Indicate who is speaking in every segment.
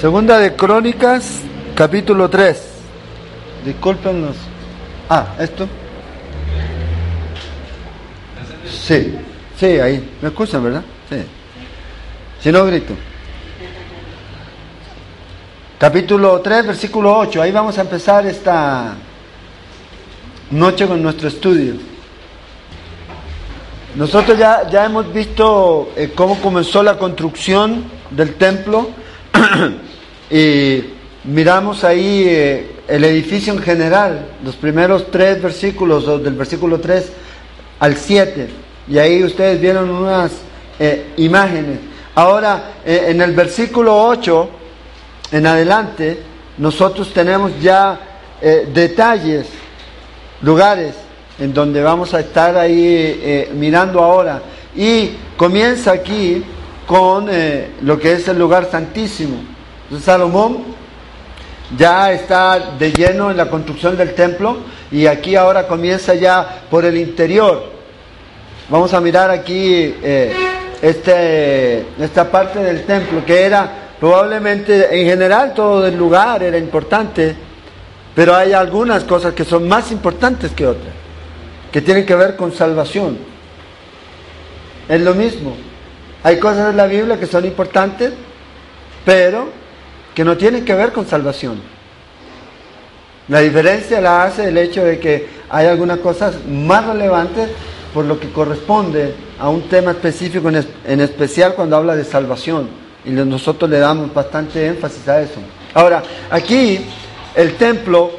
Speaker 1: Segunda de Crónicas, capítulo 3. Discúlpenos. Ah, esto. Sí, sí, ahí. ¿Me escuchan, verdad? Sí. Si no, grito. Capítulo 3, versículo 8. Ahí vamos a empezar esta noche con nuestro estudio. Nosotros ya, ya hemos visto eh, cómo comenzó la construcción del templo y miramos ahí eh, el edificio en general, los primeros tres versículos, del versículo 3 al 7, y ahí ustedes vieron unas eh, imágenes. Ahora, en el versículo 8 en adelante, nosotros tenemos ya detalles, lugares en donde vamos a estar ahí eh, mirando ahora. Y comienza aquí con eh, lo que es el lugar santísimo. Salomón ya está de lleno en la construcción del templo y aquí ahora comienza ya por el interior. Vamos a mirar aquí eh, este, esta parte del templo que era probablemente en general todo el lugar era importante, pero hay algunas cosas que son más importantes que otras que tienen que ver con salvación. Es lo mismo. Hay cosas en la Biblia que son importantes, pero que no tienen que ver con salvación. La diferencia la hace el hecho de que hay algunas cosas más relevantes por lo que corresponde a un tema específico, en, especial cuando habla de salvación. Y nosotros le damos bastante énfasis a eso. Ahora, aquí el templo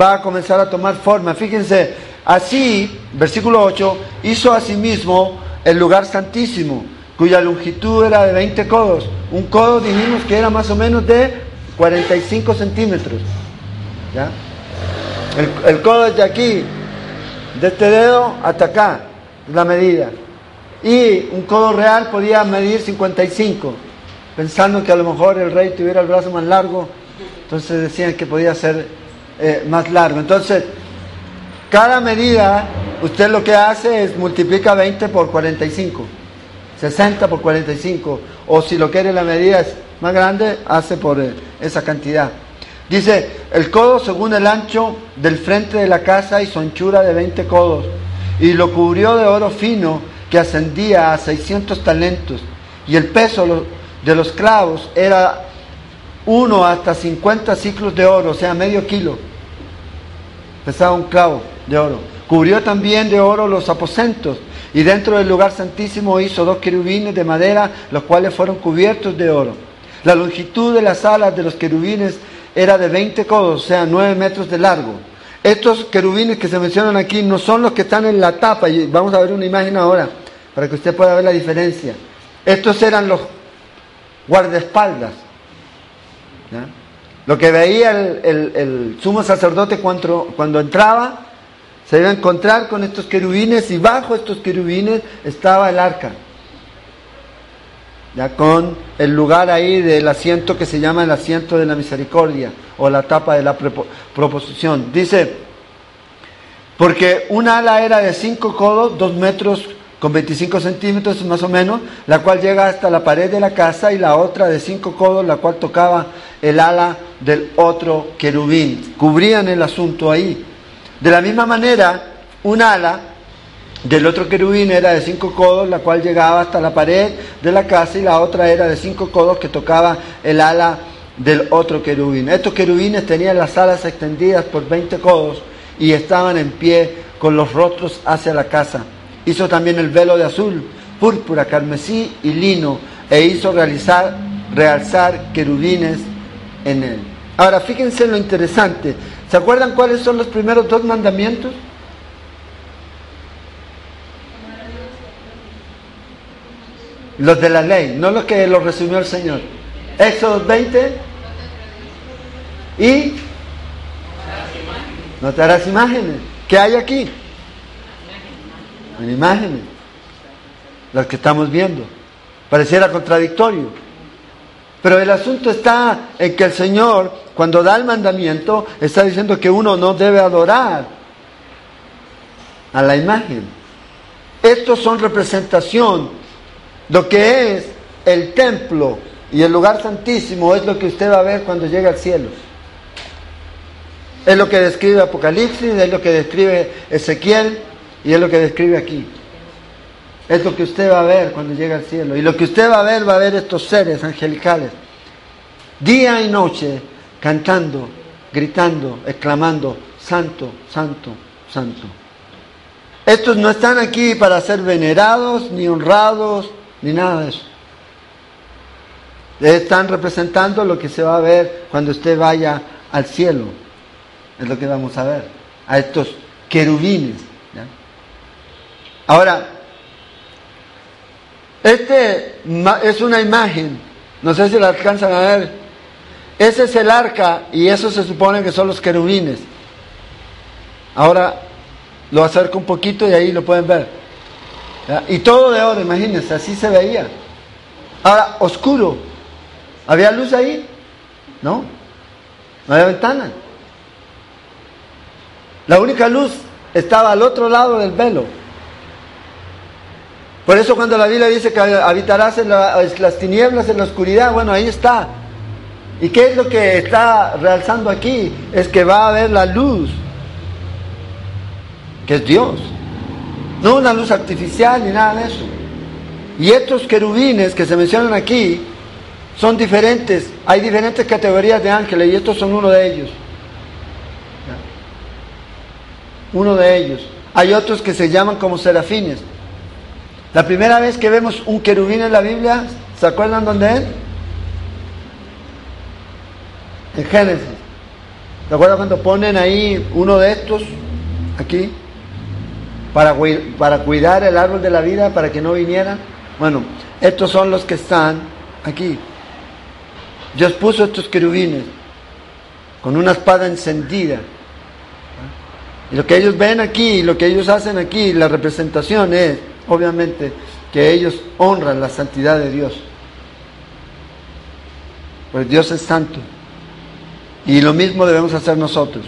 Speaker 1: va a comenzar a tomar forma. Fíjense, Así, versículo 8, hizo asimismo el lugar santísimo, cuya longitud era de 20 codos. Un codo dijimos que era más o menos de 45 centímetros. ¿ya? El, codo es de aquí, de este dedo hasta acá, la medida. Y un codo real podía medir 55, pensando que a lo mejor el rey tuviera el brazo más largo, entonces decían que podía ser eh, más largo. Entonces, cada medida, usted lo que hace es multiplica 20 por 45, 60 por 45, o si lo quiere la medida es más grande, hace por eh, esa cantidad. Dice, el codo según el ancho del frente de la casa y su anchura de 20 codos, y lo cubrió de oro fino que ascendía a 600 talentos, y el peso de los clavos era uno hasta 50 ciclos de oro, o sea, medio kilo. Pesaba un clavo de oro. Cubrió también de oro los aposentos y dentro del lugar santísimo hizo dos querubines de madera, los cuales fueron cubiertos de oro. La longitud de las alas de los querubines era de 20 codos, o sea, 9 metros de largo. Estos querubines que se mencionan aquí no son los que están en la tapa, y vamos a ver una imagen ahora para que usted pueda ver la diferencia. Estos eran los guardaespaldas. Lo que veía el, sumo sacerdote cuando, cuando entraba se iba a encontrar con estos querubines y bajo estos querubines estaba el arca. Ya con el lugar ahí del asiento que se llama el asiento de la misericordia o la tapa de la proposición. Dice, porque una ala era de 5 codos, 2 metros con 25 centímetros más o menos, la cual llega hasta la pared de la casa y la otra de 5 codos, la cual tocaba el ala del otro querubín. Cubrían el asunto ahí. De la misma manera, un ala del otro querubín era de cinco codos, la cual llegaba hasta la pared de la casa, y la otra era de cinco codos que tocaba el ala del otro querubín. Estos querubines tenían las alas extendidas por 20 codos y estaban en pie con los rostros hacia la casa. Hizo también el velo de azul, púrpura, carmesí y lino, e hizo realizar, realzar querubines en él. Ahora, fíjense lo interesante. ¿Se acuerdan cuáles son los primeros dos mandamientos? Los de la ley, no los que los resumió el Señor. Éxodo 20 y no te harás imágenes. ¿Qué hay aquí? En imágenes. Las que estamos viendo. Pareciera contradictorio. Pero el asunto está en que el Señor, cuando da el mandamiento, está diciendo que uno no debe adorar a la imagen. Estos son representación, lo que es el templo y el lugar santísimo es lo que usted va a ver cuando llegue al cielo. Es lo que describe Apocalipsis, es lo que describe Ezequiel y es lo que describe aquí. Es lo que usted va a ver cuando llegue al cielo. Y lo que usted va a ver, va a ver estos seres angelicales, día y noche, cantando, gritando, exclamando, Santo, Santo, Santo. Estos no están aquí para ser venerados, ni honrados, ni nada de eso. Están representando lo que se va a ver cuando usted vaya al cielo. Es lo que vamos a ver. A estos querubines. Ahora, este es una imagen. No sé si la alcanzan a ver. Ese es el arca y eso se supone que son los querubines. Ahora lo acerco un poquito y ahí lo pueden ver. Y todo de oro, imagínense, así se veía. Ahora, oscuro. ¿Había luz ahí? No. No había ventana. La única luz estaba al otro lado del velo. Por eso cuando la Biblia dice que habitarás en las tinieblas, en la oscuridad, bueno, ahí está. ¿Y qué es lo que está realzando aquí? Es que va a haber la luz, que es Dios. No una luz artificial ni nada de eso. Y estos querubines que se mencionan aquí son diferentes. Hay diferentes categorías de ángeles y estos son uno de ellos. Uno de ellos. Hay otros que se llaman como serafines. La primera vez que vemos un querubín en la Biblia, ¿se acuerdan dónde es? En Génesis. ¿Se acuerdan cuando ponen ahí uno de estos aquí? para, para cuidar el árbol de la vida, para que no vinieran. Bueno, estos son los que están aquí. Dios puso estos querubines con una espada encendida. Y lo que ellos ven aquí, lo que ellos hacen aquí, la representación es, obviamente, que ellos honran la santidad de Dios. Pues Dios es santo. Y lo mismo debemos hacer nosotros.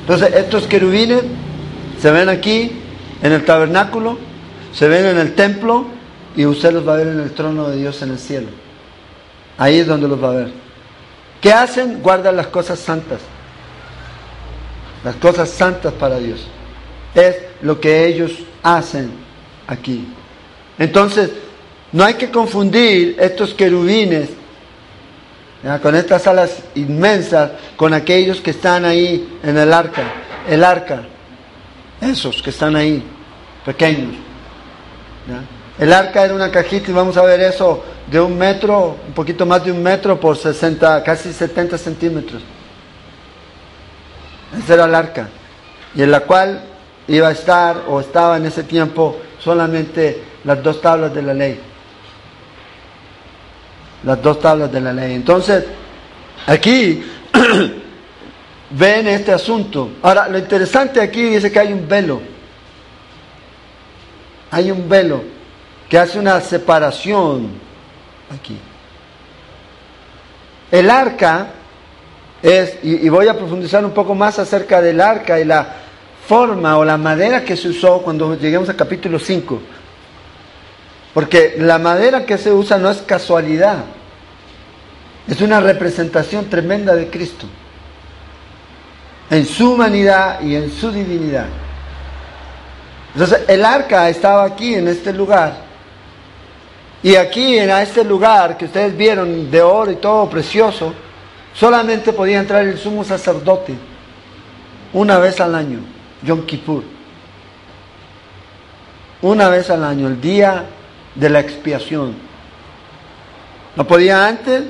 Speaker 1: Entonces, estos querubines se ven aquí en el tabernáculo, se ven en el templo y usted los va a ver en el trono de Dios en el cielo. Ahí es donde los va a ver. ¿Qué hacen? Guardan las cosas santas. Las cosas santas para Dios. Es lo que ellos hacen aquí. Entonces, no hay que confundir estos querubines con estas alas inmensas con aquellos que están ahí en el arca. El arca esos que están ahí, pequeños. El arca era una cajita y vamos a ver eso de un metro, un poquito más de un metro por 60, casi 70 centímetros. Esa era el arca. Y en la cual iba a estar o estaba en ese tiempo solamente las dos tablas de la ley. Las dos tablas de la ley. Entonces, aquí ven este asunto. Ahora, lo interesante aquí dice que hay un velo. Hay un velo que hace una separación aquí. El arca es, y, voy a profundizar un poco más acerca del arca y la forma o la madera que se usó cuando lleguemos al capítulo 5. Porque la madera que se usa no es casualidad, es una representación tremenda de Cristo en su humanidad y en su divinidad. Entonces el arca estaba aquí en este lugar. Y aquí en este lugar que ustedes vieron de oro y todo precioso, solamente podía entrar el sumo sacerdote una vez al año, Yom Kippur. Una vez al año, el día de la expiación. No podía antes,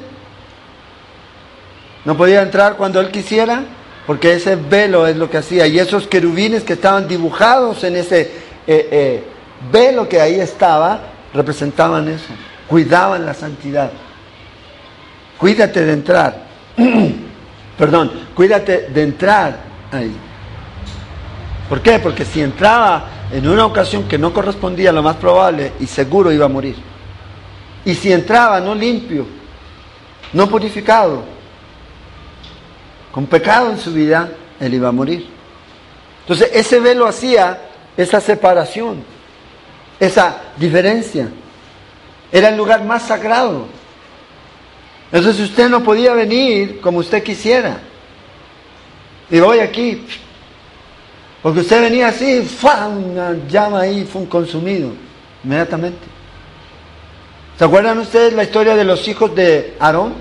Speaker 1: no podía entrar cuando él quisiera, porque ese velo es lo que hacía. Y esos querubines que estaban dibujados en ese eh, eh, velo que ahí estaba, representaban eso. Cuidaban la santidad. Cuídate de entrar. Perdón, cuídate de entrar ahí. ¿Por qué? Porque si entraba en una ocasión que no correspondía, lo más probable y seguro iba a morir. Y si entraba no limpio, no purificado, con pecado en su vida, él iba a morir. Entonces ese velo hacía esa separación, esa diferencia. Era el lugar más sagrado. Entonces usted no podía venir como usted quisiera. Y voy aquí, porque usted venía así, una llama ahí, fue un consumido, inmediatamente. ¿Se acuerdan ustedes la historia de los hijos de Aarón?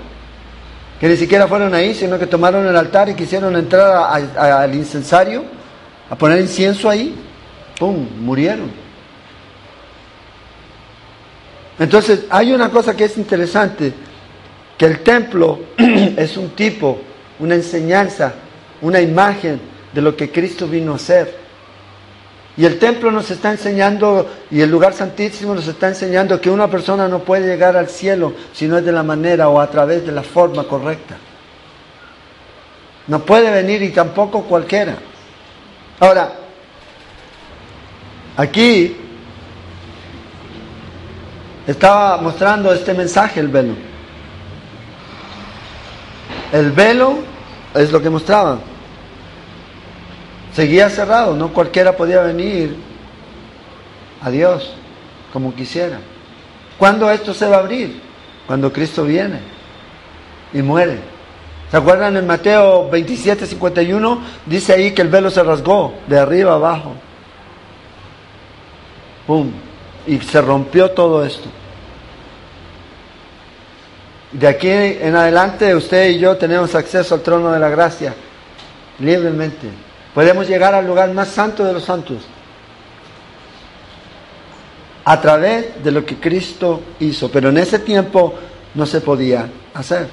Speaker 1: Que ni siquiera fueron ahí, sino que tomaron el altar y quisieron entrar al incensario, a poner incienso ahí. ¡Pum! Murieron. Entonces, hay una cosa que es interesante, que el templo es un tipo, una enseñanza, una imagen de lo que Cristo vino a hacer. Y el templo nos está enseñando, y el lugar santísimo nos está enseñando que una persona no puede llegar al cielo si no es de la manera o a través de la forma correcta. No puede venir y tampoco cualquiera. Ahora, aquí estaba mostrando este mensaje el velo. El velo es lo que mostraba seguía cerrado, no cualquiera podía venir a Dios como quisiera. ¿Cuándo esto se va a abrir? Cuando Cristo viene y muere. ¿Se acuerdan en Mateo 27, 51? Dice ahí que el velo se rasgó de arriba abajo. ¡Pum! Y se rompió todo esto. De aquí en adelante usted y yo tenemos acceso al trono de la gracia libremente. Podemos llegar al lugar más santo de los santos a través de lo que Cristo hizo, pero en ese tiempo no se podía hacer.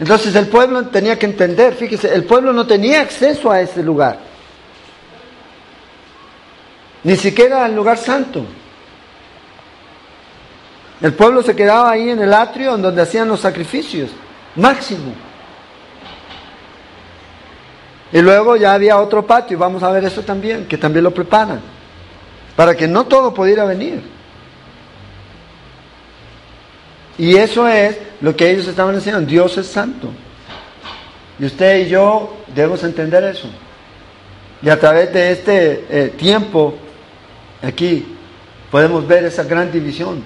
Speaker 1: Entonces el pueblo tenía que entender, fíjese, el pueblo no tenía acceso a ese lugar, ni siquiera al lugar santo. El pueblo se quedaba ahí en el atrio en donde hacían los sacrificios, máximo. Y luego ya había otro patio, y vamos a ver eso también, que también lo preparan, para que no todo pudiera venir. Y eso es lo que ellos estaban enseñando, Dios es santo. Y usted y yo debemos entender eso. Y a través de este eh, tiempo, aquí, podemos ver esa gran división.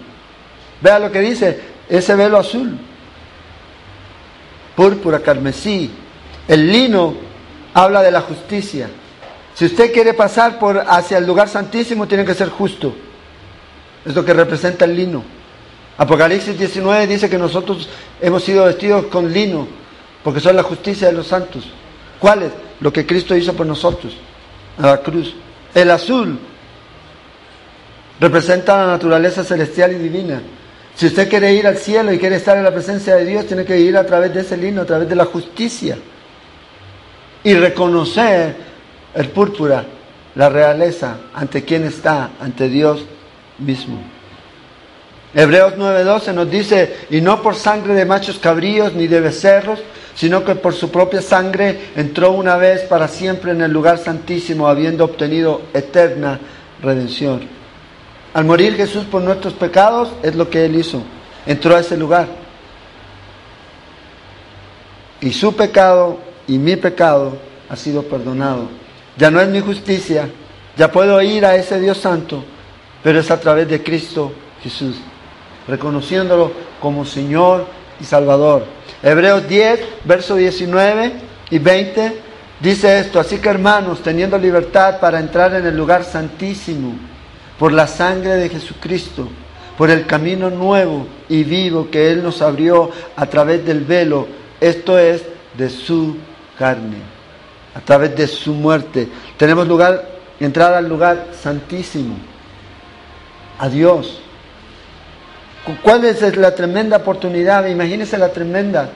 Speaker 1: Vea lo que dice, ese velo azul, púrpura, carmesí, el lino habla de la justicia. Si usted quiere pasar por hacia el lugar santísimo, tiene que ser justo. Es lo que representa el lino. Apocalipsis 19 dice que nosotros hemos sido vestidos con lino, porque son la justicia de los santos. ¿Cuál es? Lo que Cristo hizo por nosotros, a la cruz. El azul representa la naturaleza celestial y divina. Si usted quiere ir al cielo y quiere estar en la presencia de Dios, tiene que ir a través de ese lino, a través de la justicia y reconocer el púrpura, la realeza, ante quién está, ante Dios mismo. Hebreos 9:12 nos dice, y no por sangre de machos cabríos ni de becerros, sino que por su propia sangre entró una vez para siempre en el lugar santísimo, habiendo obtenido eterna redención. Al morir Jesús por nuestros pecados, es lo que Él hizo, entró a ese lugar. Y su pecado y mi pecado ha sido perdonado. Ya no es mi justicia, ya puedo ir a ese Dios santo, pero es a través de Cristo Jesús, reconociéndolo como Señor y Salvador. Hebreos 10, versos 19 y 20 dice esto, así que hermanos, teniendo libertad para entrar en el lugar santísimo, por la sangre de Jesucristo, por el camino nuevo y vivo que Él nos abrió a través del velo, esto es de su carne, a través de su muerte. Tenemos lugar, entrar al lugar santísimo, a Dios. ¿Cuál es la tremenda oportunidad? Imagínense la tremenda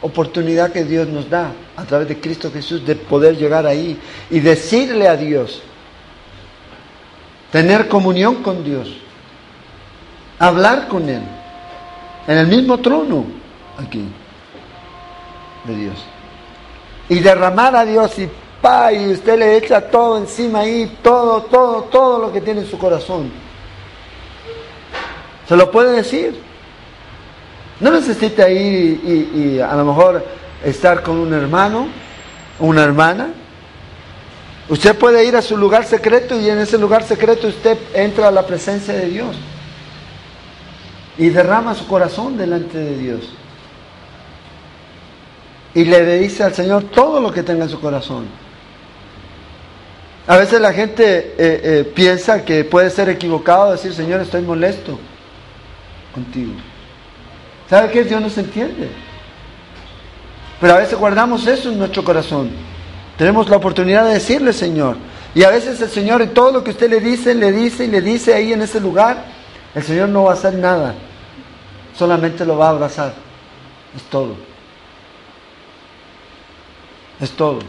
Speaker 1: oportunidad que Dios nos da a través de Cristo Jesús de poder llegar ahí y decirle a Dios, tener comunión con Dios, hablar con Él, en el mismo trono aquí de Dios y derramar a Dios y pa, y usted le echa todo encima ahí, todo, todo, todo lo que tiene en su corazón. Se lo puede decir. No necesita ir y, a lo mejor estar con un hermano, una hermana. Usted puede ir a su lugar secreto y en ese lugar secreto usted entra a la presencia de Dios. y derrama su corazón delante de Dios. Y le dice al Señor todo lo que tenga en su corazón. A veces la gente eh, eh, piensa que puede ser equivocado decir, Señor, estoy molesto contigo. ¿Sabe qué? Dios no se entiende. Pero a veces guardamos eso en nuestro corazón. Tenemos la oportunidad de decirle, Señor. Y a veces el Señor, en todo lo que usted le dice, le dice y le dice ahí en ese lugar, el Señor no va a hacer nada. Solamente lo va a abrazar. Es todo. Es todo.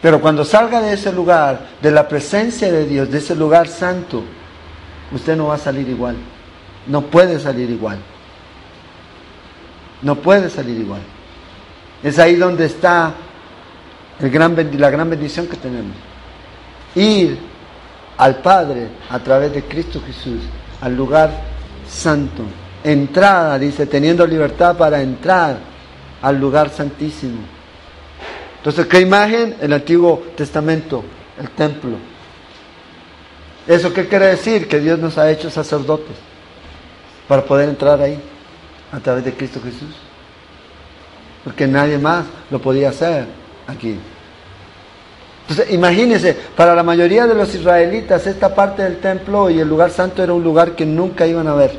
Speaker 1: Pero cuando salga de ese lugar, de la presencia de Dios, de ese lugar santo, usted no va a salir igual. No puede salir igual. No puede salir igual. Es ahí donde está la gran bendición que tenemos. Ir al Padre a través de Cristo Jesús, al lugar santo. Entrada, dice, teniendo libertad para entrar al lugar santísimo. Entonces, ¿qué imagen? El Antiguo Testamento, el templo. ¿Eso qué quiere decir? Que Dios nos ha hecho sacerdotes para poder entrar ahí a través de Cristo Jesús. Porque nadie más lo podía hacer aquí. Entonces, imagínense, para la mayoría de los israelitas, esta parte del templo y el lugar santo era un lugar que nunca iban a ver.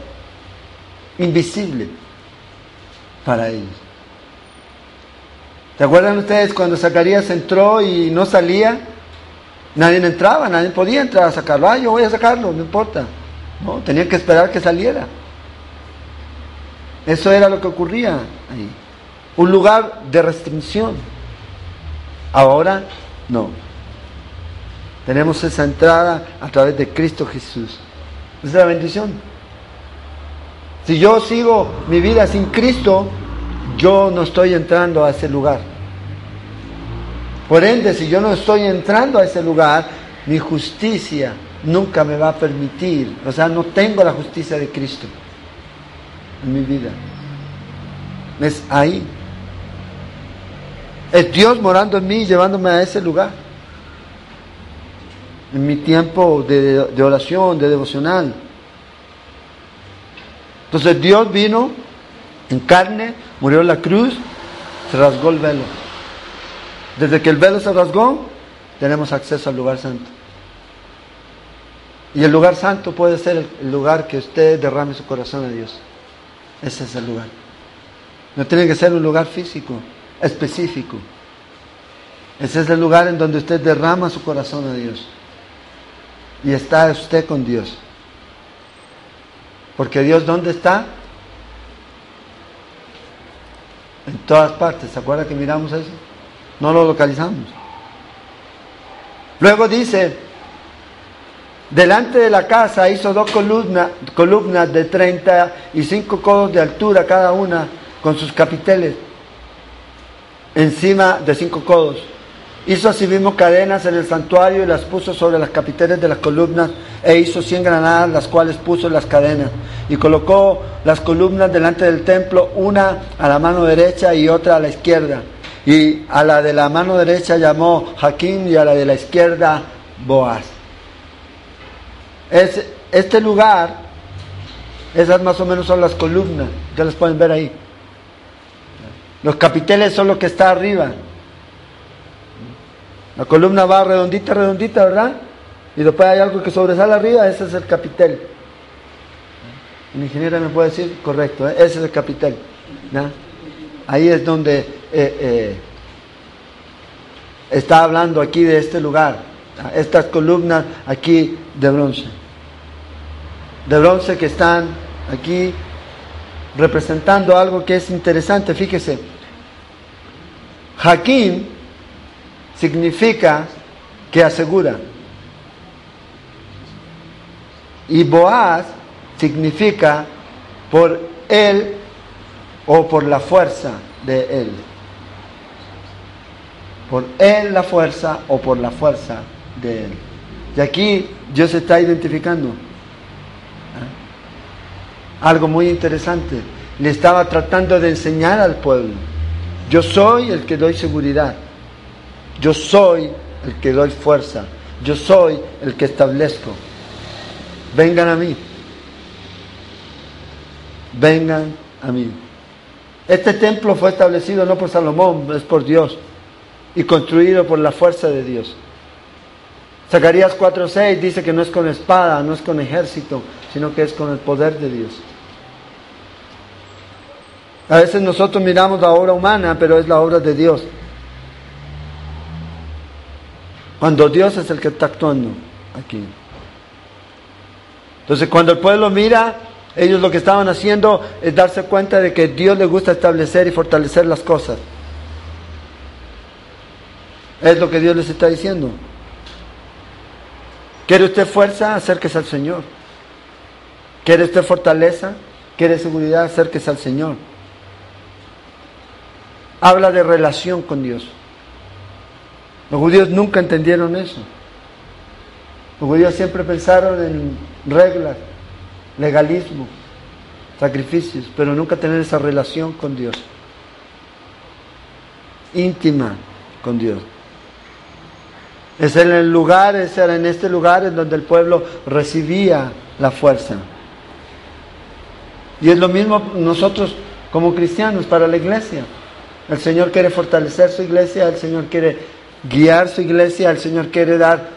Speaker 1: Invisible para ellos. ¿Se acuerdan ustedes cuando Zacarías entró y no salía? Nadie entraba, nadie podía entrar a sacarlo. Ah, yo voy a sacarlo, no importa. No, tenían que esperar que saliera. Eso era lo que ocurría ahí. Un lugar de restricción. Ahora no. Tenemos esa entrada a través de Cristo Jesús. Esa es la bendición. Si yo sigo mi vida sin Cristo, yo no estoy entrando a ese lugar. Por ende, si yo no estoy entrando a ese lugar, mi justicia nunca me va a permitir, o sea, no tengo la justicia de Cristo en mi vida. Es ahí. Es Dios morando en mí, llevándome a ese lugar. En mi tiempo de, oración, de devocional. Entonces Dios vino en carne, murió la cruz, se rasgó el velo. Desde que el velo se rasgó, tenemos acceso al lugar santo. Y el lugar santo puede ser el lugar que usted derrame su corazón a Dios. Ese es el lugar. No tiene que ser un lugar físico, específico. Ese es el lugar en donde usted derrama su corazón a Dios. Y está usted con Dios. Porque Dios, ¿dónde está? En todas partes. ¿Se acuerda que miramos eso? No lo localizamos. Luego dice, delante de la casa hizo dos columnas, de 35 codos de altura cada una con sus capiteles encima de cinco codos. Hizo asimismo cadenas en el santuario y las puso sobre las capiteles de las columnas e hizo cien granadas, las cuales puso en las cadenas. Y colocó las columnas delante del templo, una a la mano derecha y otra a la izquierda. Y a la de la mano derecha llamó Jaquín y a la de la izquierda Boaz. Es, este lugar, esas más o menos son las columnas, ya las pueden ver ahí. Los capiteles son lo que está arriba. La columna va redondita, redondita, ¿verdad? Y después hay algo que sobresale arriba, ese es el capitel. El ingeniero me puede decir, correcto, ¿eh? ese es el capitel. Ahí es donde eh, eh, está hablando aquí de este lugar. Estas columnas aquí de bronce. De bronce que están aquí representando algo que es interesante. Fíjese, Jaquín significa que asegura. Y Boaz significa por él o por la fuerza de él. Por él la fuerza o por la fuerza de él. Y aquí Dios está identificando algo muy interesante. Le estaba tratando de enseñar al pueblo. Yo soy el que doy seguridad. Yo soy el que doy fuerza. Yo soy el que establezco. Vengan a mí. vengan a mí. Este templo fue establecido no por Salomón, es por Dios y construido por la fuerza de Dios. Zacarías 4:6 dice que no es con espada, no es con ejército, sino que es con el poder de Dios. A veces nosotros miramos la obra humana, pero es la obra de Dios. Cuando Dios es el que está actuando aquí. Entonces cuando el pueblo mira, ellos lo que estaban haciendo es darse cuenta de que Dios le gusta establecer y fortalecer las cosas. Es lo que Dios les está diciendo. ¿Quiere usted fuerza? Acérquese al Señor. ¿Quiere usted fortaleza? ¿Quiere seguridad? Acérquese al Señor. Habla de relación con Dios. Los judíos nunca entendieron eso. Los judíos siempre pensaron en reglas, legalismo, sacrificios, pero nunca tener esa relación con Dios. Íntima con Dios. Es en el lugar, es en este lugar en donde el pueblo recibía la fuerza. Y es lo mismo nosotros como cristianos para la iglesia. El Señor quiere fortalecer su iglesia, el Señor quiere guiar su iglesia, el Señor quiere dar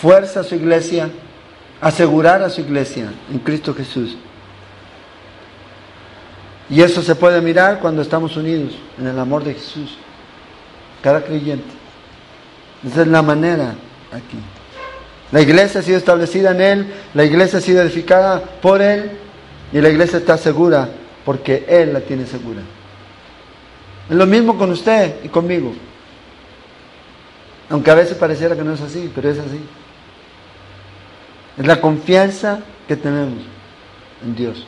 Speaker 1: fuerza a su iglesia, asegurar a su iglesia en Cristo Jesús. Y eso se puede mirar cuando estamos unidos en el amor de Jesús, cada creyente. Esa es la manera aquí. La iglesia ha sido establecida en Él, la iglesia ha sido edificada por Él y la iglesia está segura porque Él la tiene segura. Es lo mismo con usted y conmigo. Aunque a veces pareciera que no es así, pero es así. Es la confianza que tenemos en Dios,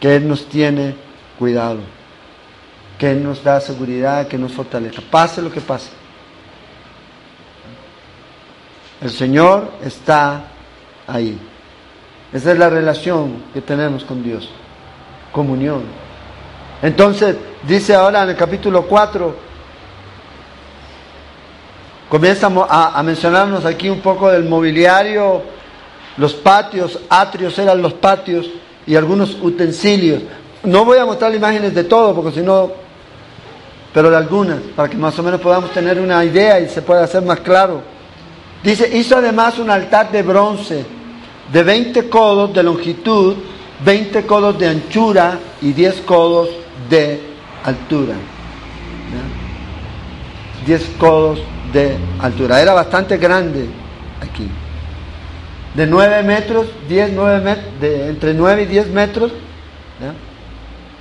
Speaker 1: que Él nos tiene cuidado, que Él nos da seguridad, que nos fortaleza, pase lo que pase. El Señor está ahí. Esa es la relación que tenemos con Dios. Comunión. Entonces, dice ahora en el capítulo 4, comienza a, mencionarnos aquí un poco del mobiliario, los patios, atrios eran los patios y algunos utensilios. No voy a mostrar imágenes de todo, porque si no, pero de algunas, para que más o menos podamos tener una idea y se pueda hacer más claro. Dice, hizo además un altar de bronce de 20 codos de longitud, 20 codos de anchura y 10 codos de altura. 10 codos de altura. Era bastante grande aquí. De 9 metros, 10, 9 metros, de entre 9 y 10 metros.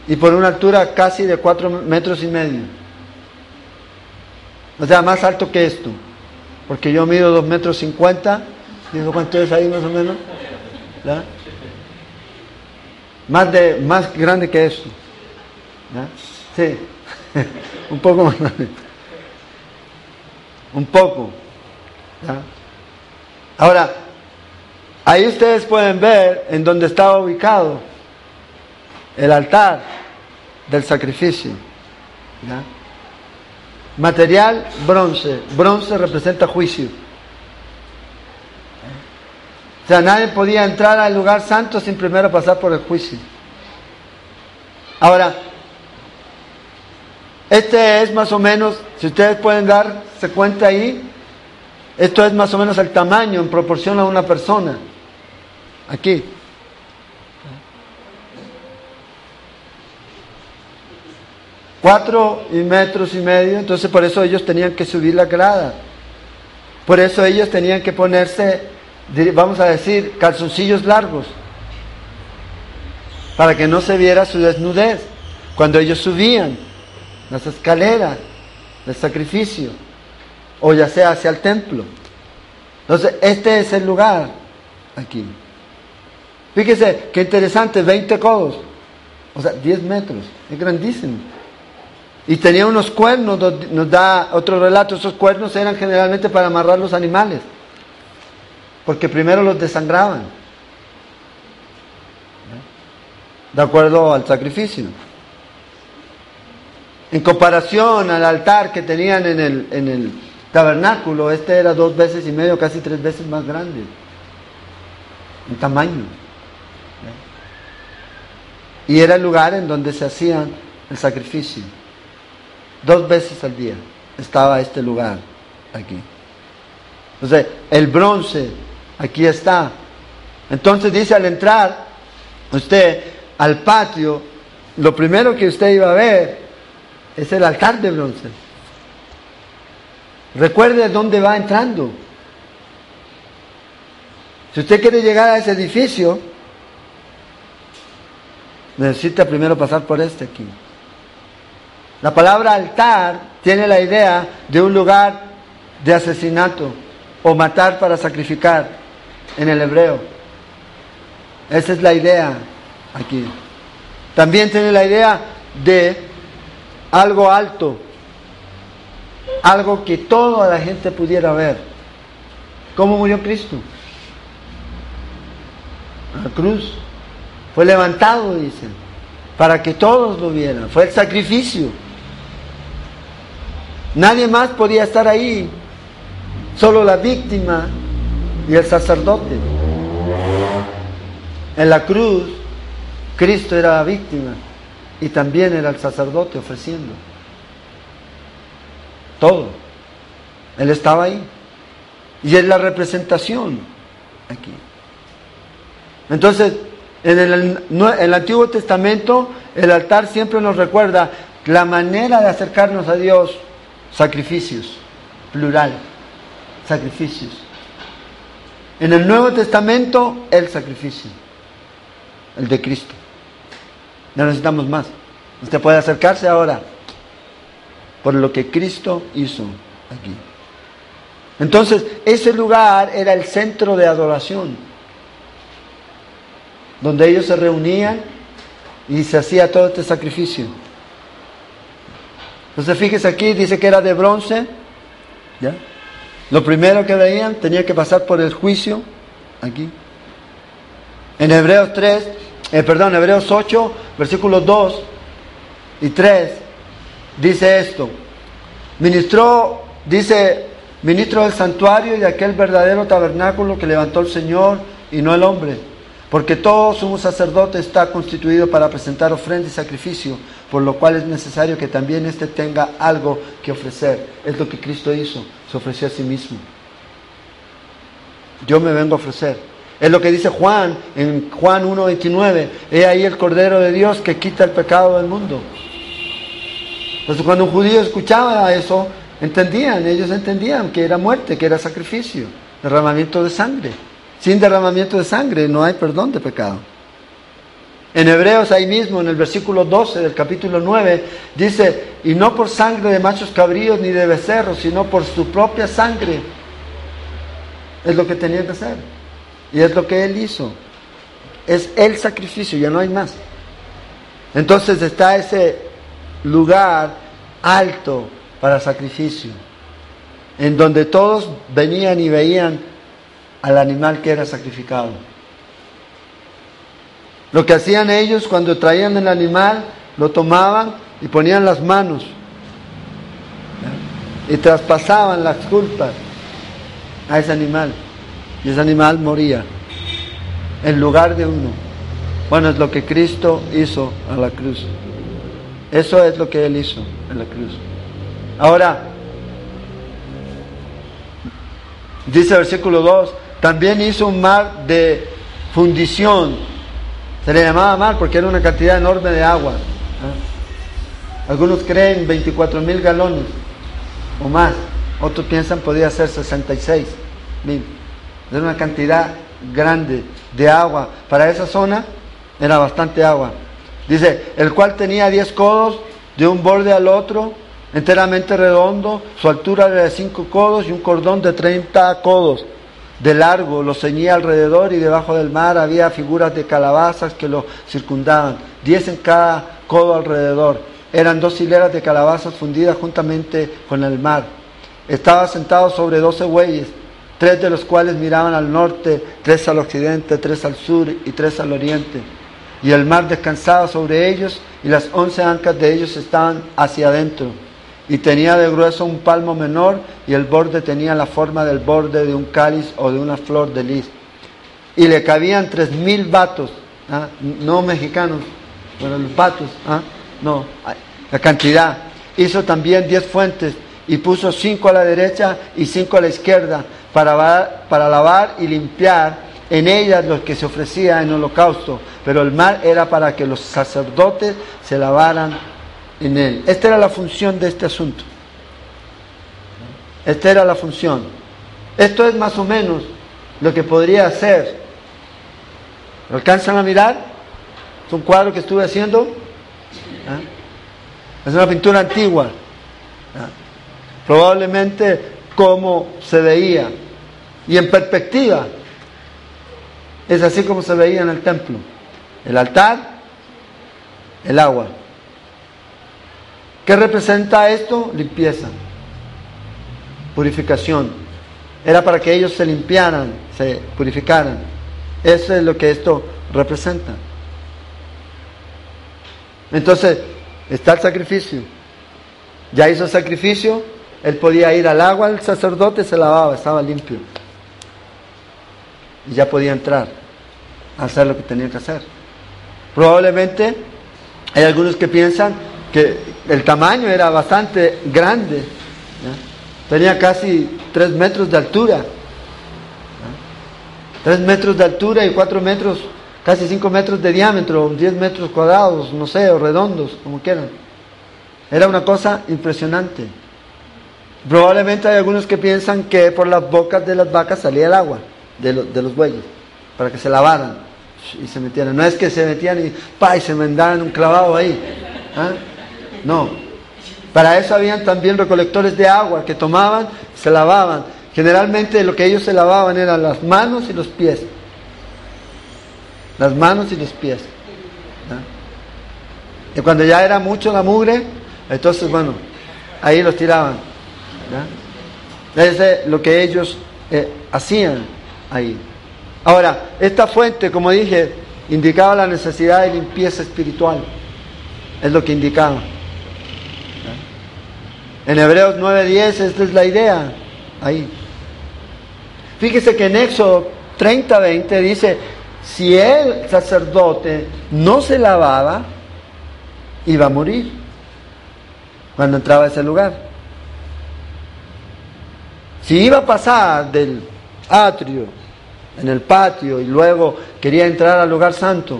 Speaker 1: Y por una altura casi de 4 metros y medio. O sea, más alto que esto porque yo mido 2 metros 50, digo cuánto es ahí más o menos, Más, de, más grande que eso. Sí, un poco más grande. Un poco. Ahora, ahí ustedes pueden ver en donde estaba ubicado el altar del sacrificio. Material, bronce. Bronce representa juicio. O sea, nadie podía entrar al lugar santo sin primero pasar por el juicio. Ahora, este es más o menos, si ustedes pueden darse cuenta ahí, esto es más o menos el tamaño en proporción a una persona. Aquí. cuatro y metros y medio, entonces por eso ellos tenían que subir la grada. Por eso ellos tenían que ponerse, vamos a decir, calzoncillos largos, para que no se viera su desnudez cuando ellos subían las escaleras del sacrificio, o ya sea hacia el templo. Entonces, este es el lugar aquí. Fíjese, qué interesante, 20 codos, o sea, 10 metros, es grandísimo. Y tenía unos cuernos, nos da otro relato, esos cuernos eran generalmente para amarrar los animales, porque primero los desangraban, de acuerdo al sacrificio. En comparación al altar que tenían en el, en el tabernáculo, este era dos veces y medio, casi tres veces más grande en tamaño. Y era el lugar en donde se hacían el sacrificio. Dos veces al día estaba este lugar aquí. Entonces, el bronce aquí está. Entonces dice al entrar usted al patio, lo primero que usted iba a ver es el altar de bronce. Recuerde dónde va entrando. Si usted quiere llegar a ese edificio, necesita primero pasar por este aquí. La palabra altar tiene la idea de un lugar de asesinato o matar para sacrificar en el hebreo. Esa es la idea aquí. También tiene la idea de algo alto, algo que toda la gente pudiera ver. ¿Cómo murió Cristo? La cruz. Fue levantado, dicen, para que todos lo vieran. Fue el sacrificio. Nadie más podía estar ahí, solo la víctima y el sacerdote. En la cruz, Cristo era la víctima y también era el sacerdote ofreciendo. Todo. Él estaba ahí. Y es la representación aquí. Entonces, en el, Antiguo Testamento, el altar siempre nos recuerda la manera de acercarnos a Dios sacrificios, plural, sacrificios. En el Nuevo Testamento, el sacrificio, el de Cristo. No necesitamos más. Usted puede acercarse ahora por lo que Cristo hizo aquí. Entonces, ese lugar era el centro de adoración, donde ellos se reunían y se hacía todo este sacrificio. Entonces fíjese aquí, dice que era de bronce. ¿ya? Lo primero que veían tenía que pasar por el juicio, aquí. En Hebreos 3, eh, perdón, Hebreos 8, versículos 2 y 3, dice esto. Ministró, dice, ministro del santuario y de aquel verdadero tabernáculo que levantó el Señor y no el hombre porque todo sumo sacerdote está constituido para presentar ofrenda y sacrificio, por lo cual es necesario que también éste tenga algo que ofrecer. Es lo que Cristo hizo, se ofreció a sí mismo. Yo me vengo a ofrecer. Es lo que dice Juan en Juan 1.29. He ahí el Cordero de Dios que quita el pecado del mundo. Entonces cuando un judío escuchaba eso, entendían, ellos entendían que era muerte, que era sacrificio, derramamiento de sangre. Sin derramamiento de sangre no hay perdón de pecado. En Hebreos ahí mismo, en el versículo 12 del capítulo 9, dice, y no por sangre de machos cabríos ni de becerros, sino por su propia sangre. Es lo que tenía que hacer. Y es lo que él hizo. Es el sacrificio, ya no hay más. Entonces está ese lugar alto para sacrificio, en donde todos venían y veían al animal que era sacrificado. Lo que hacían ellos cuando traían el animal, lo tomaban y ponían las manos y traspasaban las culpas a ese animal. Y ese animal moría en lugar de uno. Bueno, es lo que Cristo hizo a la cruz. Eso es lo que Él hizo en la cruz. Ahora, dice el versículo 2, también hizo un mar de fundición. Se le llamaba mar porque era una cantidad enorme de agua. Algunos creen 24 mil galones o más. Otros piensan podía ser 66 mil. Era una cantidad grande de agua. Para esa zona era bastante agua. Dice, el cual tenía 10 codos de un borde al otro, enteramente redondo. Su altura era de 5 codos y un cordón de 30 codos de largo, lo ceñía alrededor y debajo del mar había figuras de calabazas que lo circundaban, diez en cada codo alrededor. Eran dos hileras de calabazas fundidas juntamente con el mar. Estaba sentado sobre doce bueyes, tres de los cuales miraban al norte, tres al occidente, tres al sur y tres al oriente. Y el mar descansaba sobre ellos y las once ancas de ellos estaban hacia adentro y tenía de grueso un palmo menor y el borde tenía la forma del borde de un cáliz o de una flor de lis. Y le cabían tres mil vatos, ¿ah? no mexicanos, Bueno, los patos, ¿ah? no, la cantidad. Hizo también diez fuentes y puso cinco a la derecha y cinco a la izquierda para, para lavar y limpiar en ellas los que se ofrecía en holocausto, pero el mar era para que los sacerdotes se lavaran en él. Esta era la función de este asunto. Esta era la función. Esto es más o menos lo que podría hacer. ¿Lo alcanzan a mirar? Es un cuadro que estuve haciendo. ¿Ah? Es una pintura antigua. ¿Ah? Probablemente como se veía. Y en perspectiva. Es así como se veía en el templo. El altar, el agua. ¿Qué representa esto? Limpieza, purificación. Era para que ellos se limpiaran, se purificaran. Eso es lo que esto representa. Entonces, está el sacrificio. Ya hizo el sacrificio, él podía ir al agua, el sacerdote se lavaba, estaba limpio. Y ya podía entrar a hacer lo que tenía que hacer. Probablemente hay algunos que piensan que el tamaño era bastante grande, tenía casi tres metros de altura, tres metros de altura y cuatro metros, casi cinco metros de diámetro, diez metros cuadrados, no sé, o redondos, como quieran. Era una cosa impresionante. Probablemente hay algunos que piensan que por las bocas de las vacas salía el agua de, de los bueyes, para que se lavaran y se metieran. No es que se metían y, pa, y se mandaran un clavado ahí. ¿ah? No. Para eso habían también recolectores de agua que tomaban, se lavaban. Generalmente lo que ellos se lavaban eran las manos y los pies. Las manos y los pies. Y cuando ya era mucho la mugre, entonces bueno, ahí los tiraban. Es lo que ellos eh, hacían ahí. Ahora, esta fuente, como dije, indicaba la necesidad de limpieza espiritual. Es lo que indicaba. En Hebreos 9:10 esta es la idea. Ahí. Fíjese que en Éxodo 30:20 dice, si el sacerdote no se lavaba, iba a morir cuando entraba a ese lugar. Si iba a pasar del atrio en el patio y luego quería entrar al lugar santo,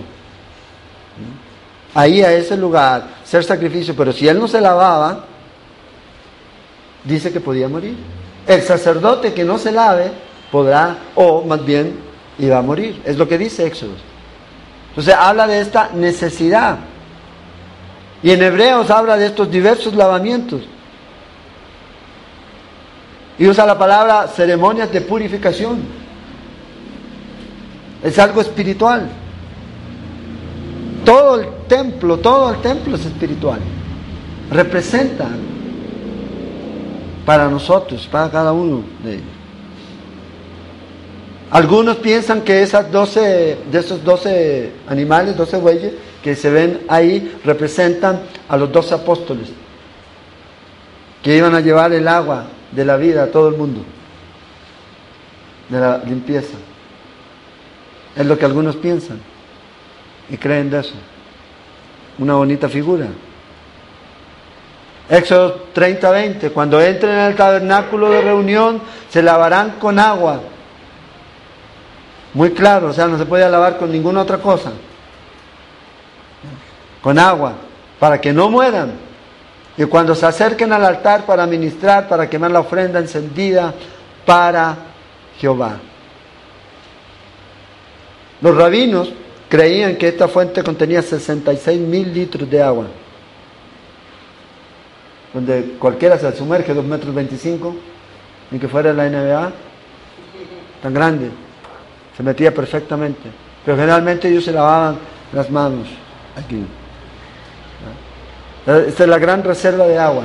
Speaker 1: ahí a ese lugar, ser sacrificio, pero si él no se lavaba, dice que podía morir. El sacerdote que no se lave podrá, o más bien, iba a morir. Es lo que dice Éxodo. Entonces habla de esta necesidad. Y en Hebreos habla de estos diversos lavamientos. Y usa la palabra ceremonias de purificación. Es algo espiritual. Todo el templo, todo el templo es espiritual. Representa para nosotros, para cada uno de ellos. Algunos piensan que esas 12, de esos 12 animales, 12 bueyes que se ven ahí, representan a los 12 apóstoles que iban a llevar el agua de la vida a todo el mundo, de la limpieza. Es lo que algunos piensan y creen de eso. Una bonita figura. Éxodo 30, 20. Cuando entren en el tabernáculo de reunión, se lavarán con agua. Muy claro, o sea, no se puede lavar con ninguna otra cosa. Con agua, para que no mueran. Y cuando se acerquen al altar para ministrar, para quemar la ofrenda encendida para Jehová. Los rabinos creían que esta fuente contenía 66 mil litros de agua donde cualquiera se sumerge, 2 metros 25, ni que fuera la NBA, tan grande, se metía perfectamente. Pero generalmente ellos se lavaban las manos aquí. Esta es la gran reserva de agua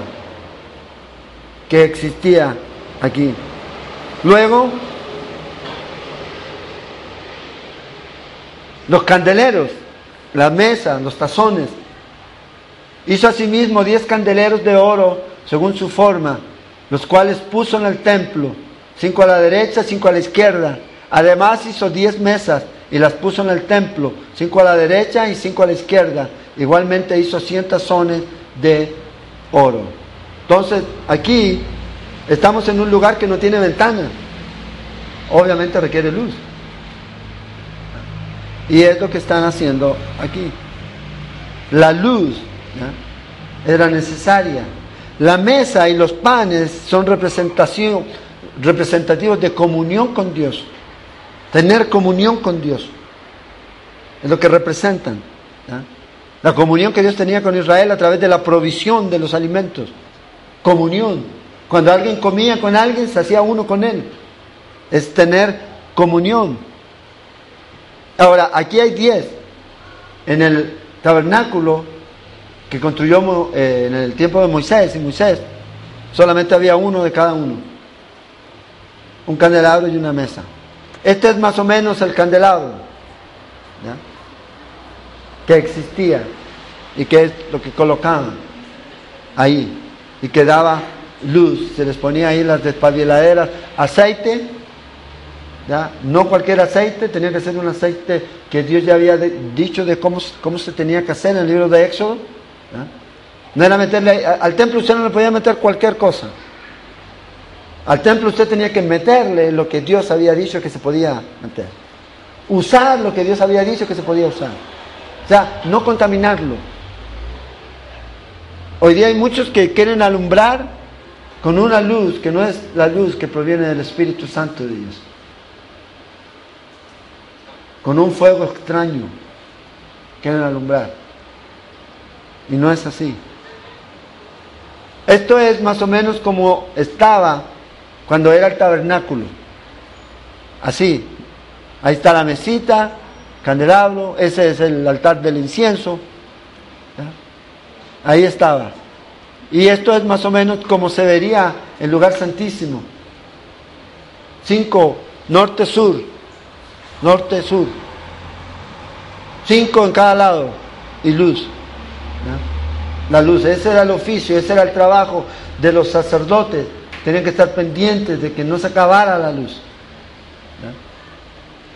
Speaker 1: que existía aquí. Luego, los candeleros, las mesas, los tazones, Hizo asimismo diez candeleros de oro según su forma, los cuales puso en el templo, cinco a la derecha, cinco a la izquierda. Además hizo diez mesas y las puso en el templo, cinco a la derecha y cinco a la izquierda. Igualmente hizo 100 tazones de oro. Entonces, aquí estamos en un lugar que no tiene ventana. Obviamente requiere luz. Y es lo que están haciendo aquí. La luz era necesaria. La mesa y los panes son representación, representativos de comunión con Dios. Tener comunión con Dios. Es lo que representan. La comunión que Dios tenía con Israel a través de la provisión de los alimentos. Comunión. Cuando alguien comía con alguien, se hacía uno con él. Es tener comunión. Ahora, aquí hay diez. En el tabernáculo que construyó eh, en el tiempo de Moisés y Moisés, solamente había uno de cada uno. Un candelabro y una mesa. Este es más o menos el candelabro que existía y que es lo que colocaban ahí y que daba luz. Se les ponía ahí las despabiladeras, aceite no cualquier aceite, tenía que ser un aceite que Dios ya había dicho de cómo, cómo se tenía que hacer en el libro de Éxodo. No era meterle, al templo usted no le podía meter cualquier cosa. Al templo usted tenía que meterle lo que Dios había dicho que se podía meter. Usar lo que Dios había dicho que se podía usar. O sea, no contaminarlo. Hoy día hay muchos que quieren alumbrar con una luz que no es la luz que proviene del Espíritu Santo de Dios con un fuego extraño, quieren alumbrar. Y no es así. Esto es más o menos como estaba cuando era el tabernáculo. Así. Ahí está la mesita, candelabro, ese es el altar del incienso. Ahí estaba. Y esto es más o menos como se vería el lugar santísimo. Cinco, norte-sur norte, sur. Cinco en cada lado y luz. La luz, ese era el oficio, ese era el trabajo de los sacerdotes. Tenían que estar pendientes de que no se acabara la luz.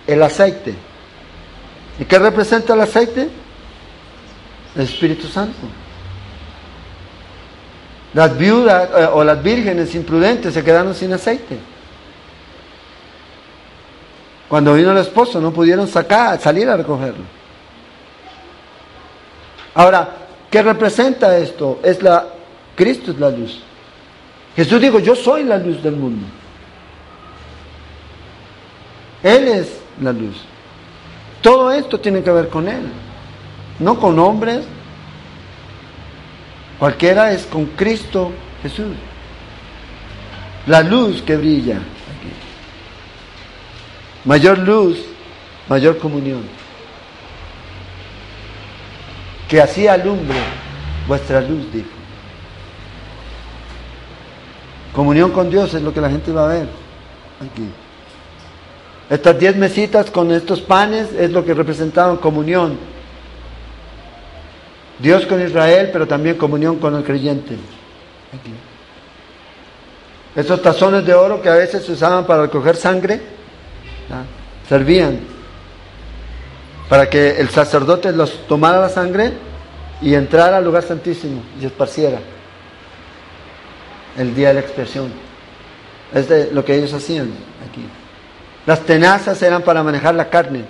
Speaker 1: El aceite. ¿Y qué representa el aceite? El Espíritu Santo. Las viudas eh, o las vírgenes imprudentes se quedaron sin aceite. Cuando vino el esposo no pudieron sacar, salir a recogerlo. Ahora, ¿qué representa esto? Es la Cristo es la luz. Jesús dijo, "Yo soy la luz del mundo." Él es la luz. Todo esto tiene que ver con él, no con hombres. Cualquiera es con Cristo Jesús. La luz que brilla. Mayor luz, mayor comunión. Que así alumbre vuestra luz, dijo. Comunión con Dios es lo que la gente va a ver aquí. Estas diez mesitas con estos panes es lo que representaban comunión. Dios con Israel, pero también comunión con el creyente. Estos tazones de oro que a veces se usaban para recoger sangre, servían para que el sacerdote los tomara la sangre y entrara al lugar santísimo y esparciera el día de la expiación. Es lo que ellos hacían aquí. Las tenazas eran para manejar la carne.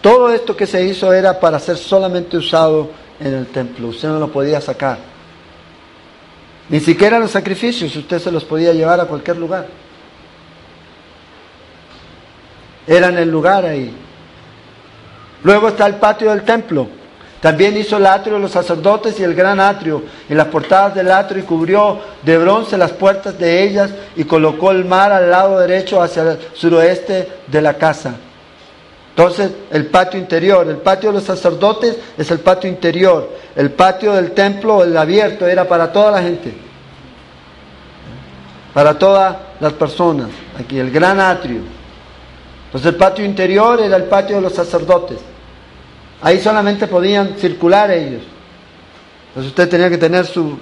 Speaker 1: Todo esto que se hizo era para ser solamente usado en el templo. Usted no lo podía sacar. Ni siquiera los sacrificios usted se los podía llevar a cualquier lugar. Eran el lugar ahí. Luego está el patio del templo. También hizo el atrio de los sacerdotes y el gran atrio en las portadas del atrio y cubrió de bronce las puertas de ellas y colocó el mar al lado derecho hacia el suroeste de la casa. Entonces, el patio interior, el patio de los sacerdotes es el patio interior. El patio del templo, el abierto, era para toda la gente. Para todas las personas. Aquí, el gran atrio. Entonces el patio interior era el patio de los sacerdotes. Ahí solamente podían circular ellos. Entonces usted tenía que tener su,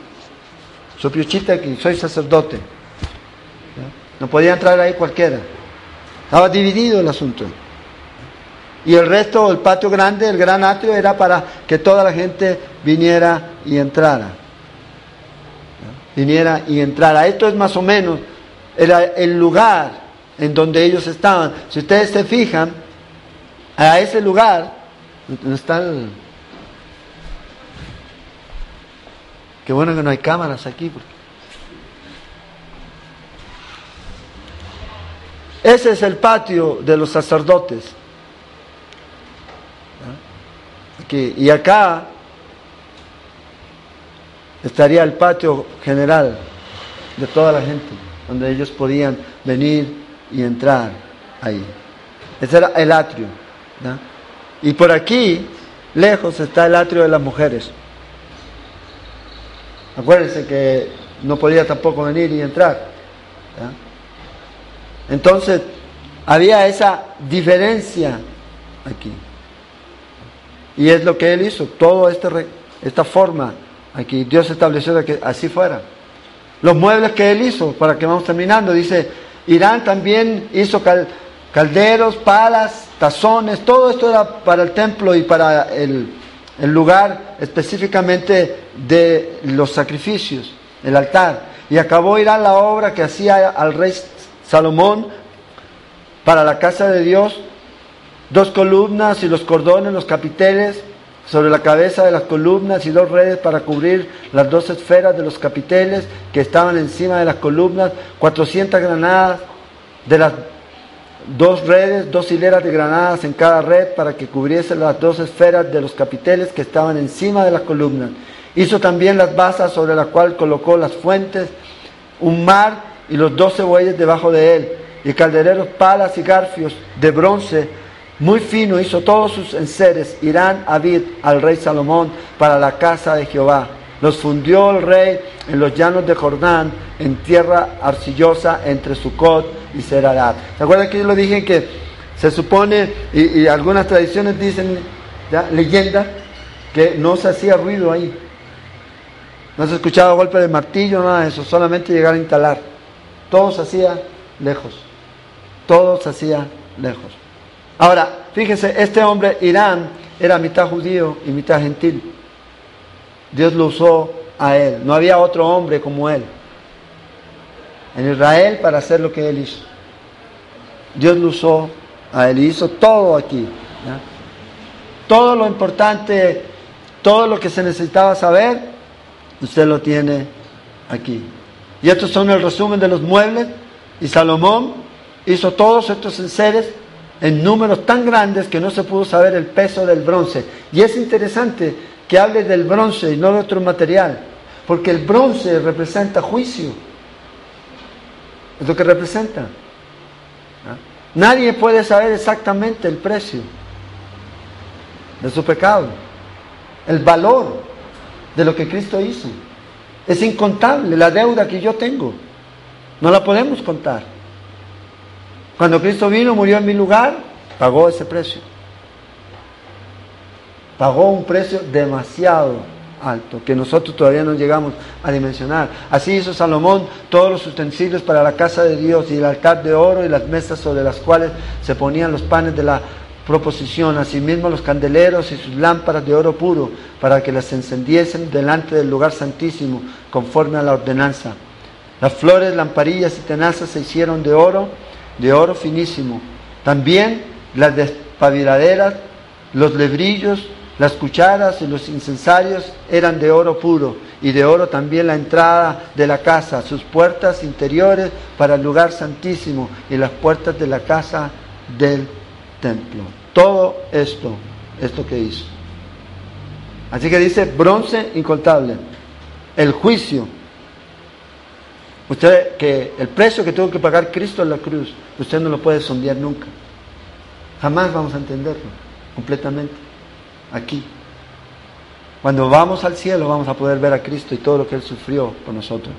Speaker 1: su piochita aquí, soy sacerdote. No podía entrar ahí cualquiera. Estaba dividido el asunto. Y el resto, el patio grande, el gran atrio, era para que toda la gente viniera y entrara. Viniera y entrara. Esto es más o menos era el lugar en donde ellos estaban. Si ustedes se fijan, a ese lugar, ¿dónde está el... Qué bueno que no hay cámaras aquí. Ese es el patio de los sacerdotes. Aquí. Y acá estaría el patio general de toda la gente, donde ellos podían venir y entrar ahí. Ese era el atrio. Y por aquí, lejos, está el atrio de las mujeres. Acuérdense que no podía tampoco venir y entrar. Entonces, había esa diferencia aquí. Y es lo que él hizo, toda este esta forma aquí. Dios estableció que así fuera. Los muebles que él hizo, para que vamos terminando, dice, Irán también hizo calderos, palas, tazones, todo esto era para el templo y para el, lugar específicamente de los sacrificios, el altar. Y acabó Irán la obra que hacía al rey Salomón para la casa de Dios, dos columnas y los cordones, los capiteles sobre la cabeza de las columnas y dos redes para cubrir las dos esferas de los capiteles que estaban encima de las columnas, 400 granadas de las dos redes, dos hileras de granadas en cada red para que cubriesen las dos esferas de los capiteles que estaban encima de las columnas. Hizo también las basas sobre las cuales colocó las fuentes, un mar y los doce bueyes debajo de él, y caldereros, palas y garfios de bronce muy fino hizo todos sus enseres Irán Abid al rey Salomón para la casa de Jehová. Los fundió el rey en los llanos de Jordán, en tierra arcillosa entre Sucot y Serarat. ¿Se acuerdan que yo lo dije que se supone, y, algunas tradiciones dicen, leyenda, que no se hacía ruido ahí? No se escuchaba golpe de martillo, nada de eso, solamente llegar a instalar. Todo se hacía lejos. Todo se hacía lejos. Ahora, fíjense, este hombre, Irán, era mitad judío y mitad gentil. Dios lo usó a él. No había otro hombre como él en Israel para hacer lo que él hizo. Dios lo usó a él hizo todo aquí. Todo lo importante, todo lo que se necesitaba saber, usted lo tiene aquí. Y estos son el resumen de los muebles. Y Salomón hizo todos estos enseres en números tan grandes que no se pudo saber el peso del bronce. Y es interesante que hable del bronce y no de otro material, porque el bronce representa juicio. Es lo que representa. Nadie puede saber exactamente el precio de su pecado, el valor de lo que Cristo hizo. Es incontable la deuda que yo tengo. No la podemos contar. Cuando Cristo vino, murió en mi lugar, pagó ese precio. Pagó un precio demasiado alto, que nosotros todavía no llegamos a dimensionar. Así hizo Salomón todos los utensilios para la casa de Dios y el altar de oro y las mesas sobre las cuales se ponían los panes de la proposición, asimismo los candeleros y sus lámparas de oro puro, para que las encendiesen delante del lugar santísimo, conforme a la ordenanza. Las flores, lamparillas y tenazas se hicieron de oro de oro finísimo. También las despabiladeras, los lebrillos, las cucharas y los incensarios eran de oro puro y de oro también la entrada de la casa, sus puertas interiores para el lugar santísimo y las puertas de la casa del templo. Todo esto, esto que hizo. Así que dice bronce incontable, el juicio Usted, que el precio que tuvo que pagar Cristo en la cruz, usted no lo puede sondear nunca. Jamás vamos a entenderlo completamente. Aquí. Cuando vamos al cielo vamos a poder ver a Cristo y todo lo que Él sufrió por nosotros.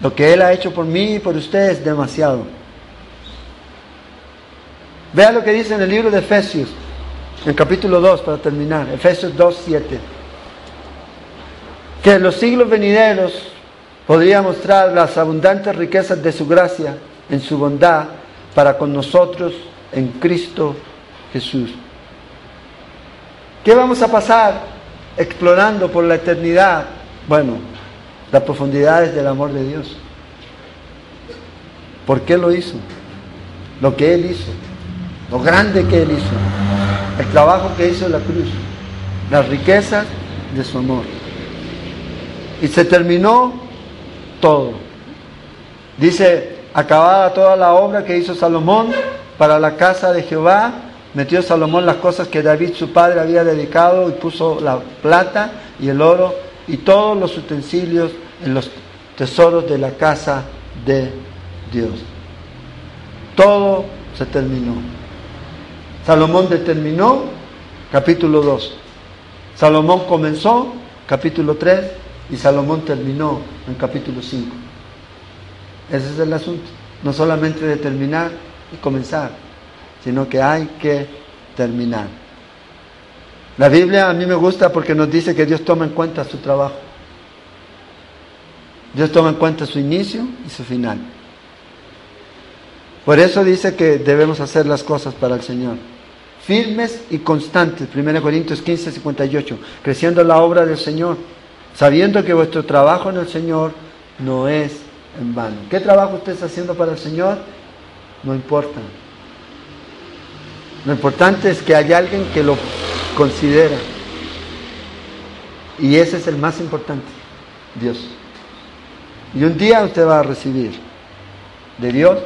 Speaker 1: Lo que Él ha hecho por mí y por usted es demasiado. Vea lo que dice en el libro de Efesios, en capítulo 2, para terminar, Efesios 2, 7. Que en los siglos venideros podría mostrar las abundantes riquezas de su gracia en su bondad para con nosotros en Cristo Jesús. ¿Qué vamos a pasar explorando por la eternidad? Bueno, las profundidades del amor de Dios. ¿Por qué lo hizo? Lo que Él hizo, lo grande que Él hizo, el trabajo que hizo en la cruz, las riquezas de su amor. Y se terminó todo. Dice, acabada toda la obra que hizo Salomón para la casa de Jehová, metió Salomón las cosas que David su padre había dedicado y puso la plata y el oro y todos los utensilios en los tesoros de la casa de Dios. Todo se terminó. Salomón determinó, capítulo 2. Salomón comenzó, capítulo 3, y Salomón terminó en capítulo 5. Ese es el asunto. No solamente determinar y comenzar, sino que hay que terminar. La Biblia a mí me gusta porque nos dice que Dios toma en cuenta su trabajo. Dios toma en cuenta su inicio y su final. Por eso dice que debemos hacer las cosas para el Señor. Firmes y constantes, 1 Corintios 15, 58, creciendo la obra del Señor, sabiendo que vuestro trabajo en el Señor no es en vano. ¿Qué trabajo usted está haciendo para el Señor? No importa. Lo importante es que haya alguien que lo considera. Y ese es el más importante, Dios. Y un día usted va a recibir de Dios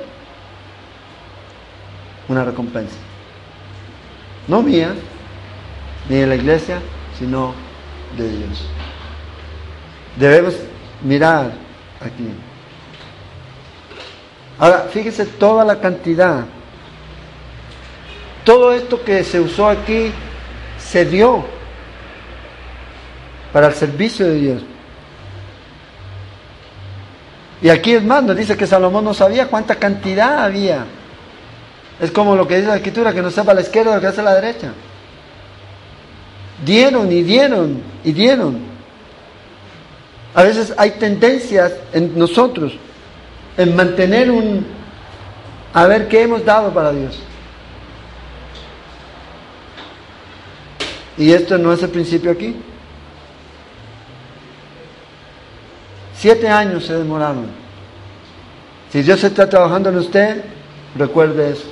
Speaker 1: una recompensa. No mía, ni de la iglesia, sino de Dios. Debemos mirar aquí. Ahora, fíjese toda la cantidad. Todo esto que se usó aquí se dio para el servicio de Dios. Y aquí es más, nos dice que Salomón no sabía cuánta cantidad había. Es como lo que dice la escritura, que no sepa la izquierda lo que hace la derecha. Dieron y dieron y dieron. A veces hay tendencias en nosotros en mantener un, a ver qué hemos dado para Dios. Y esto no es el principio aquí. Siete años se demoraron. Si Dios está trabajando en usted, recuerde eso.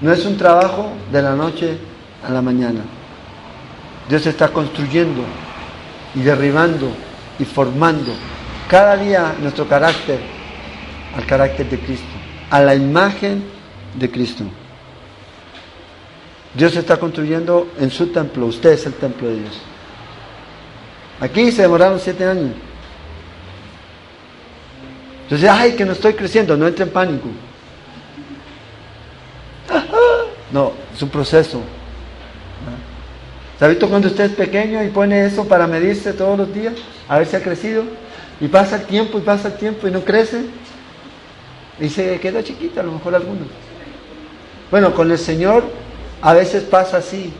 Speaker 1: No es un trabajo de la noche a la mañana. Dios está construyendo y derribando y formando cada día nuestro carácter al carácter de Cristo, a la imagen de Cristo. Dios está construyendo en su templo, usted es el templo de Dios. Aquí se demoraron siete años. Entonces, ay, que no estoy creciendo, no entre en pánico. No, es un proceso. ¿Sabes cuando usted es pequeño y pone eso para medirse todos los días? A ver si ha crecido. Y pasa el tiempo y pasa el tiempo y no crece. Y se queda chiquito, a lo mejor algunos. Bueno, con el Señor a veces pasa así.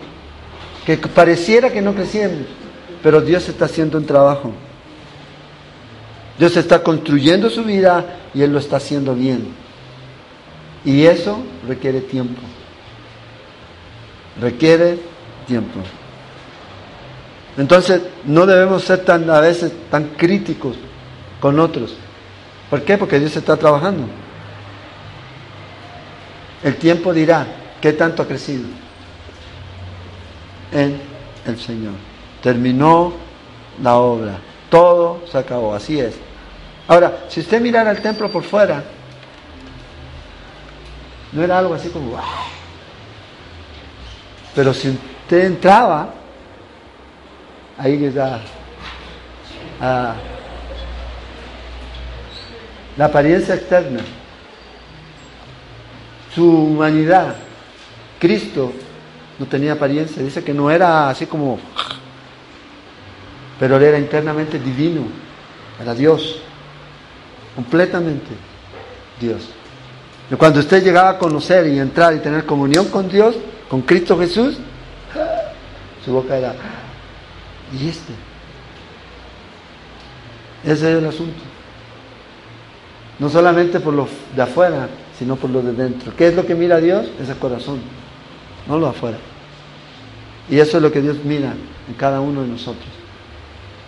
Speaker 1: Que pareciera que no crecemos. Pero Dios está haciendo un trabajo. Dios está construyendo su vida y Él lo está haciendo bien. Y eso requiere tiempo. Requiere tiempo. Entonces no debemos ser tan a veces tan críticos con otros. ¿Por qué? Porque Dios está trabajando. El tiempo dirá qué tanto ha crecido en el Señor. Terminó la obra. Todo se acabó. Así es. Ahora, si usted mirara el templo por fuera, no era algo así como, pero si usted entraba, ahí está la apariencia externa, su humanidad. Cristo no tenía apariencia, dice que no era así como, pero él era internamente divino, era Dios completamente Dios. Y cuando usted llegaba a conocer y entrar y tener comunión con Dios, con Cristo Jesús, su boca era, ¿y este? Ese es el asunto. No solamente por lo de afuera, sino por lo de dentro. ¿Qué es lo que mira Dios? Es el corazón, no lo afuera. Y eso es lo que Dios mira en cada uno de nosotros.